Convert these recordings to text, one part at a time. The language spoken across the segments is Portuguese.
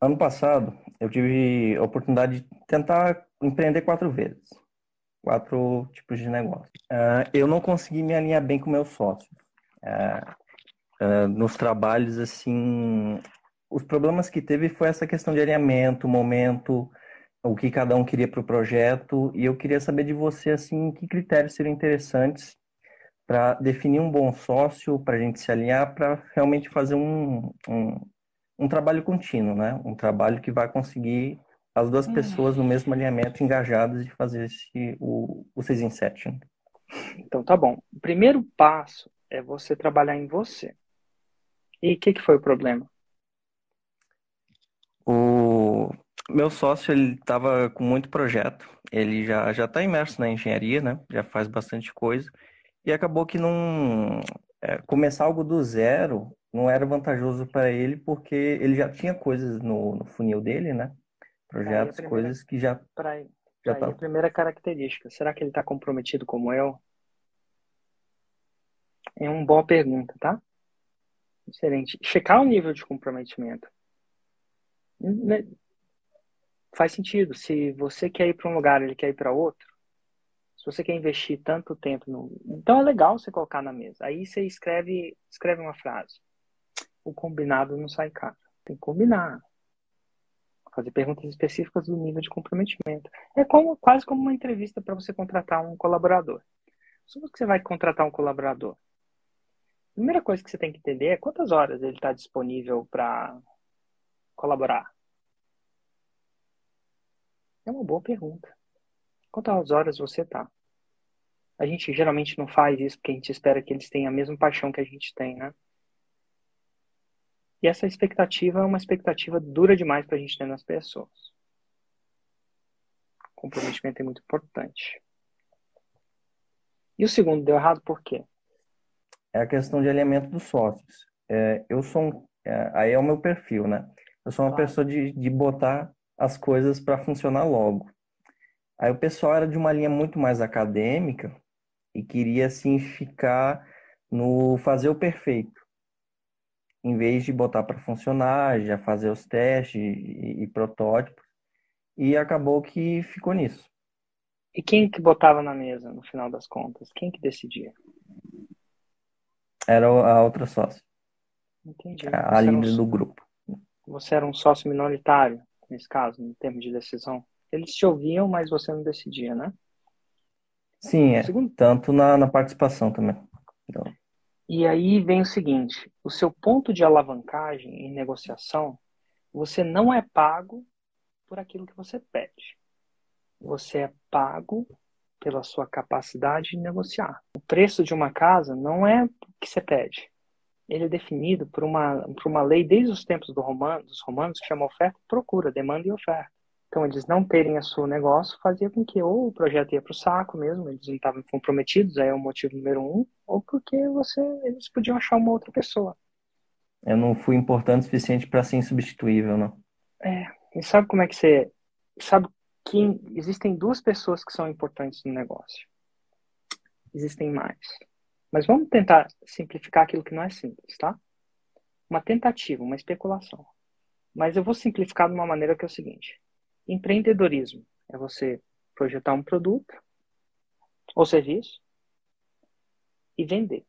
ano passado, eu tive a oportunidade de tentar empreender quatro vezes. Quatro tipos de negócio. Uh, eu não consegui me alinhar bem com meu sócio. Uh, uh, nos trabalhos, assim, os problemas que teve foi essa questão de alinhamento, momento, o que cada um queria para o projeto. E eu queria saber de você, assim, que critérios seriam interessantes para definir um bom sócio, para a gente se alinhar, para realmente fazer um, um, um, trabalho contínuo, né? Um trabalho que vai conseguir as duas uhum. pessoas no mesmo alinhamento, engajadas de fazer esse, o, o 6 in 7. Então, tá bom. O primeiro passo é você trabalhar em você. E o que, que foi o problema? O meu sócio, ele estava com muito projeto. Ele já já está imerso na engenharia, né? Já faz bastante coisa. E acabou que não é, começar algo do zero não era vantajoso para ele porque ele já tinha coisas no, no funil dele, né? Projetos, primeira, coisas que já pra, já tá... a primeira característica. Será que ele está comprometido como eu? É uma boa pergunta, tá? Excelente. Checar o nível de comprometimento. Né? Faz sentido. Se você quer ir para um lugar, ele quer ir para outro se você quer investir tanto tempo no. Então é legal você colocar na mesa. Aí você escreve, escreve uma frase. O combinado não sai caro. Tem que combinar. Fazer perguntas específicas do nível de comprometimento. É como, quase como uma entrevista para você contratar um colaborador. Supos que você vai contratar um colaborador. A primeira coisa que você tem que entender é quantas horas ele está disponível para colaborar. É uma boa pergunta. Quantas horas você tá? A gente geralmente não faz isso porque a gente espera que eles tenham a mesma paixão que a gente tem, né? E essa expectativa é uma expectativa dura demais para a gente ter nas pessoas. O comprometimento é muito importante. E o segundo deu errado por quê? É a questão de alinhamento dos sócios. É, eu sou um, é, aí é o meu perfil, né? Eu sou uma claro. pessoa de, de botar as coisas para funcionar logo. Aí o pessoal era de uma linha muito mais acadêmica e queria assim ficar no fazer o perfeito. Em vez de botar para funcionar, já fazer os testes e, e protótipos. E acabou que ficou nisso. E quem que botava na mesa, no final das contas? Quem que decidia? Era a outra sócia. Entendi. A, a líder um... do grupo. Você era um sócio minoritário, nesse caso, em termos de decisão? Eles te ouviam, mas você não decidia, né? Sim, é. Segundo... Tanto na, na participação também. Então... E aí vem o seguinte: o seu ponto de alavancagem em negociação, você não é pago por aquilo que você pede. Você é pago pela sua capacidade de negociar. O preço de uma casa não é o que você pede. Ele é definido por uma, por uma lei desde os tempos do romano, dos romanos que chama oferta procura, demanda e oferta. Então, eles não terem a seu negócio fazia com que ou o projeto ia para o saco mesmo, eles não estavam comprometidos, aí é o motivo número um, ou porque você, eles podiam achar uma outra pessoa. Eu não fui importante o suficiente para ser insubstituível, não. É, e sabe como é que você. Sabe que existem duas pessoas que são importantes no negócio. Existem mais. Mas vamos tentar simplificar aquilo que não é simples, tá? Uma tentativa, uma especulação. Mas eu vou simplificar de uma maneira que é o seguinte: Empreendedorismo é você projetar um produto ou serviço e vender.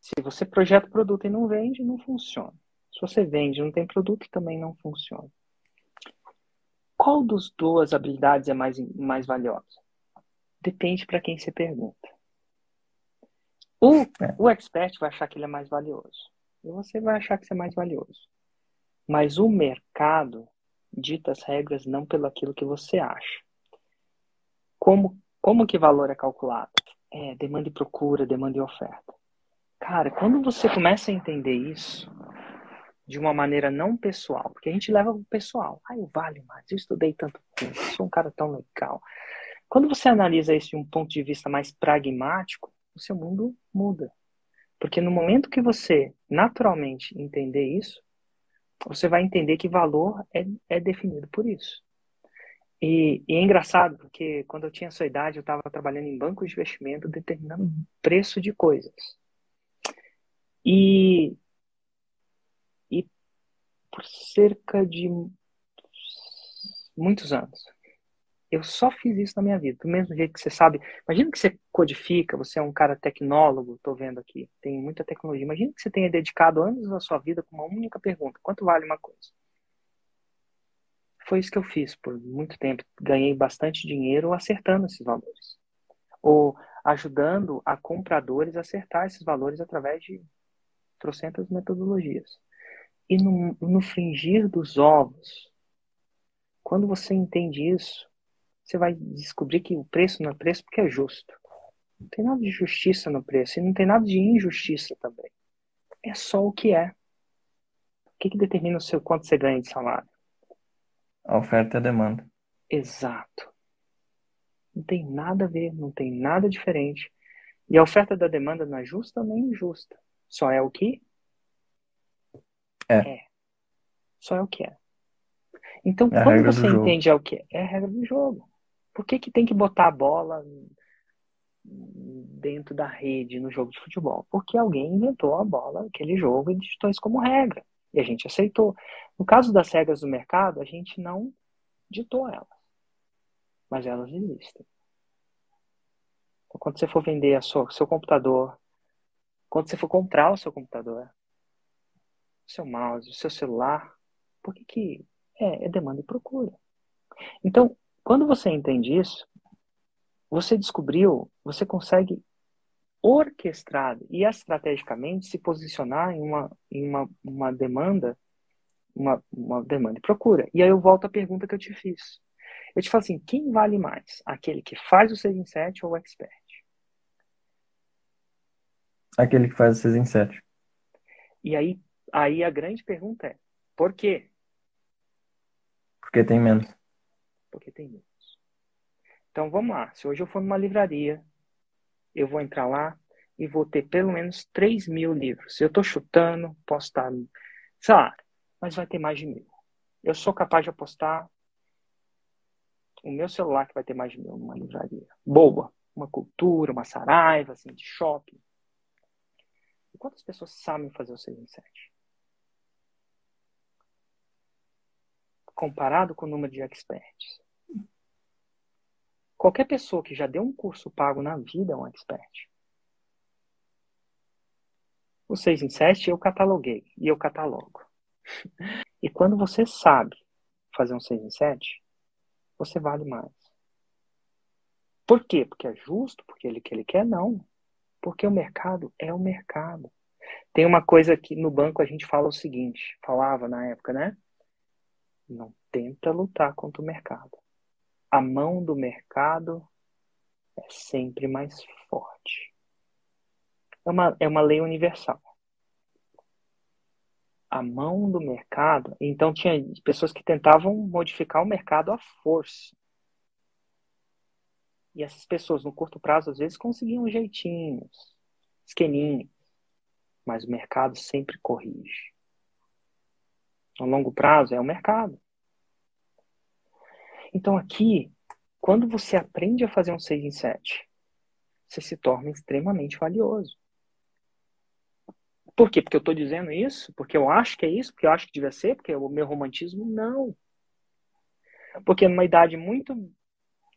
Se você projeta o produto e não vende, não funciona. Se você vende e não tem produto, também não funciona. Qual dos duas habilidades é mais, mais valiosa? Depende para quem você pergunta. O, é. o expert vai achar que ele é mais valioso. E você vai achar que você é mais valioso. Mas o mercado dita as regras não pelo aquilo que você acha. Como, como que valor é calculado? É demanda e procura, demanda e oferta. Cara, quando você começa a entender isso de uma maneira não pessoal, porque a gente leva o pessoal. Ah, eu valho mais, eu estudei tanto tempo, sou um cara tão legal. Quando você analisa isso de um ponto de vista mais pragmático, o seu mundo muda. Porque no momento que você naturalmente entender isso, você vai entender que valor é, é definido por isso. E, e, é engraçado, porque quando eu tinha sua idade, eu estava trabalhando em banco de investimento, determinando preço de coisas. E, e por cerca de muitos anos. Eu só fiz isso na minha vida, do mesmo jeito que você sabe. Imagina que você codifica, você é um cara tecnólogo, estou vendo aqui, tem muita tecnologia. Imagina que você tenha dedicado anos da sua vida com uma única pergunta: quanto vale uma coisa? Foi isso que eu fiz por muito tempo. Ganhei bastante dinheiro acertando esses valores. Ou ajudando a compradores a acertar esses valores através de trocentas metodologias. E no, no fringir dos ovos, quando você entende isso, você vai descobrir que o preço não é preço porque é justo. Não tem nada de justiça no preço e não tem nada de injustiça também. É só o que é. O que, que determina o seu quanto você ganha de salário? A oferta e a demanda. Exato. Não tem nada a ver, não tem nada diferente. E a oferta da demanda não é justa nem injusta. Só é o que é. é. Só é o que é. Então, é quando você entende é o que é, é a regra do jogo. Por que, que tem que botar a bola dentro da rede no jogo de futebol? Porque alguém inventou a bola, aquele jogo, e digitou isso como regra. E a gente aceitou. No caso das regras do mercado, a gente não ditou elas. Mas elas existem. Então, quando você for vender a sua, seu computador, quando você for comprar o seu computador, o seu mouse, o seu celular, por que, que é, é demanda e procura? Então, quando você entende isso, você descobriu, você consegue orquestrado e estrategicamente se posicionar em uma, em uma, uma demanda, uma, uma demanda e procura. E aí eu volto à pergunta que eu te fiz. Eu te falo assim, quem vale mais? Aquele que faz o 6 em 7 ou o expert? Aquele que faz o 6 em 7. E aí, aí a grande pergunta é, por quê? Porque tem menos. Porque tem menos. Então vamos lá. Se hoje eu for numa livraria eu vou entrar lá e vou ter pelo menos 3 mil livros. Eu estou chutando, posso estar, sei lá, mas vai ter mais de mil. Eu sou capaz de apostar o meu celular que vai ter mais de mil numa livraria. Boa. Uma cultura, uma saraiva, assim, de shopping. E quantas pessoas sabem fazer o 6 em 7? Comparado com o número de experts. Qualquer pessoa que já deu um curso pago na vida é um expert. O 6 em 7 eu cataloguei e eu catalogo. E quando você sabe fazer um 6 em 7, você vale mais. Por quê? Porque é justo, porque ele que ele quer? Não. Porque o mercado é o mercado. Tem uma coisa que no banco a gente fala o seguinte, falava na época, né? Não tenta lutar contra o mercado a mão do mercado é sempre mais forte. É uma, é uma lei universal. A mão do mercado. Então, tinha pessoas que tentavam modificar o mercado à força. E essas pessoas, no curto prazo, às vezes conseguiam jeitinhos, esqueminhos. Mas o mercado sempre corrige. No longo prazo, é o mercado. Então aqui, quando você aprende a fazer um 6 em 7, você se torna extremamente valioso. Por quê? Porque eu estou dizendo isso? Porque eu acho que é isso? Porque eu acho que devia ser? Porque o meu romantismo? Não. Porque numa idade muito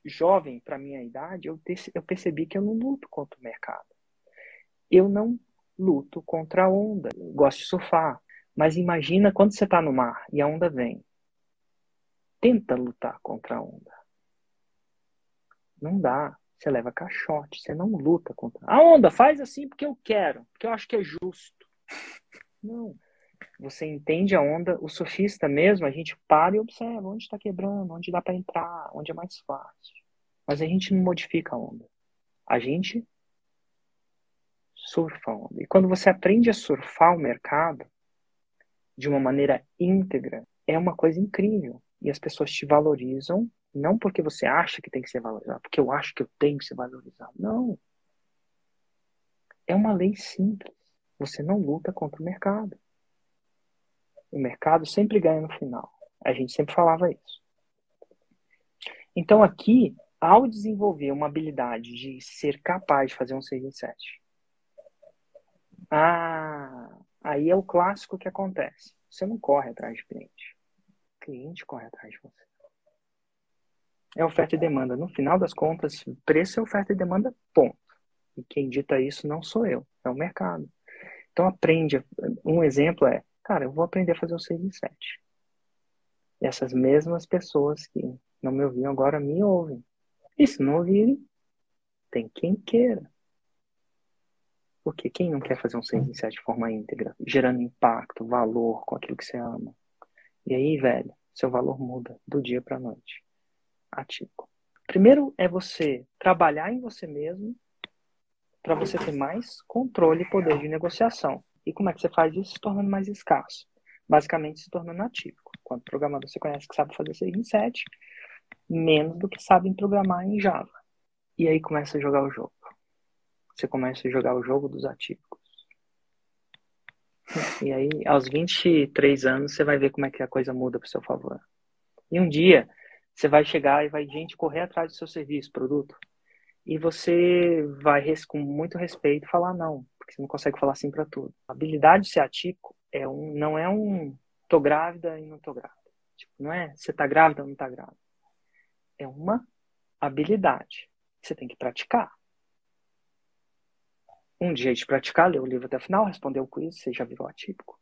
jovem para minha idade, eu, eu percebi que eu não luto contra o mercado. Eu não luto contra a onda. Eu gosto de surfar. Mas imagina quando você está no mar e a onda vem tenta lutar contra a onda. Não dá. Você leva caixote, você não luta contra. A onda faz assim porque eu quero, porque eu acho que é justo. Não. Você entende a onda, o surfista mesmo, a gente para e observa onde está quebrando, onde dá para entrar, onde é mais fácil. Mas a gente não modifica a onda. A gente surfa a onda. E quando você aprende a surfar o mercado de uma maneira íntegra, é uma coisa incrível e as pessoas te valorizam, não porque você acha que tem que ser valorizado, porque eu acho que eu tenho que ser valorizado. Não. É uma lei simples. Você não luta contra o mercado. O mercado sempre ganha no final. A gente sempre falava isso. Então aqui, ao desenvolver uma habilidade de ser capaz de fazer um 6 em 7, ah, aí é o clássico que acontece. Você não corre atrás de cliente cliente corre atrás de você. é oferta e demanda. No final das contas, preço é oferta e demanda, ponto. E quem dita isso não sou eu, é o mercado. Então aprende. Um exemplo é, cara, eu vou aprender a fazer o 6 em 7. E essas mesmas pessoas que não me ouviam agora me ouvem. E se não ouvirem, tem quem queira. Porque quem não quer fazer um 6 em 7 de forma íntegra, gerando impacto, valor com aquilo que você ama? E aí, velho, seu valor muda do dia para noite. Atípico. Primeiro é você trabalhar em você mesmo para você ter mais controle e poder de negociação. E como é que você faz isso? Se tornando mais escasso. Basicamente, se tornando atípico. Quanto programador você conhece que sabe fazer 6 em 7, menos do que sabe programar em Java. E aí começa a jogar o jogo. Você começa a jogar o jogo dos atípicos. E aí, aos 23 anos, você vai ver como é que a coisa muda para o seu favor. E um dia, você vai chegar e vai gente correr atrás do seu serviço, produto. E você vai, com muito respeito, falar não, porque você não consegue falar sim para tudo. A habilidade de ser atípico é um, não é um tô grávida e não tô grávida. Tipo, não é você tá grávida ou não tá grávida. É uma habilidade. Você tem que praticar. Um dia de praticar, ler o livro até o final, responder o quiz, você já virou atípico.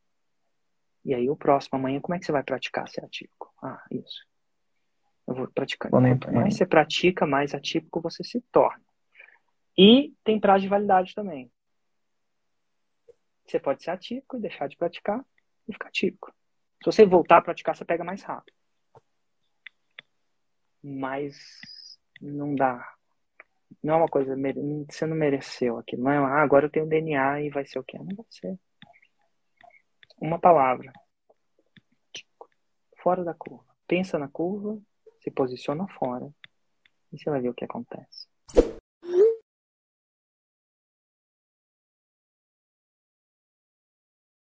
E aí o próximo, amanhã, como é que você vai praticar ser atípico? Ah, isso. Eu vou praticando. Quanto mais você pratica, mais atípico você se torna. E tem prazo de validade também. Você pode ser atípico e deixar de praticar e ficar atípico. Se você voltar a praticar, você pega mais rápido. Mas não dá. Não é uma coisa. Você não mereceu aquilo. Não é, ah, agora eu tenho DNA e vai ser o quê? Não vai ser. Uma palavra. Fora da curva. Pensa na curva se posiciona fora e você vai ver o que acontece.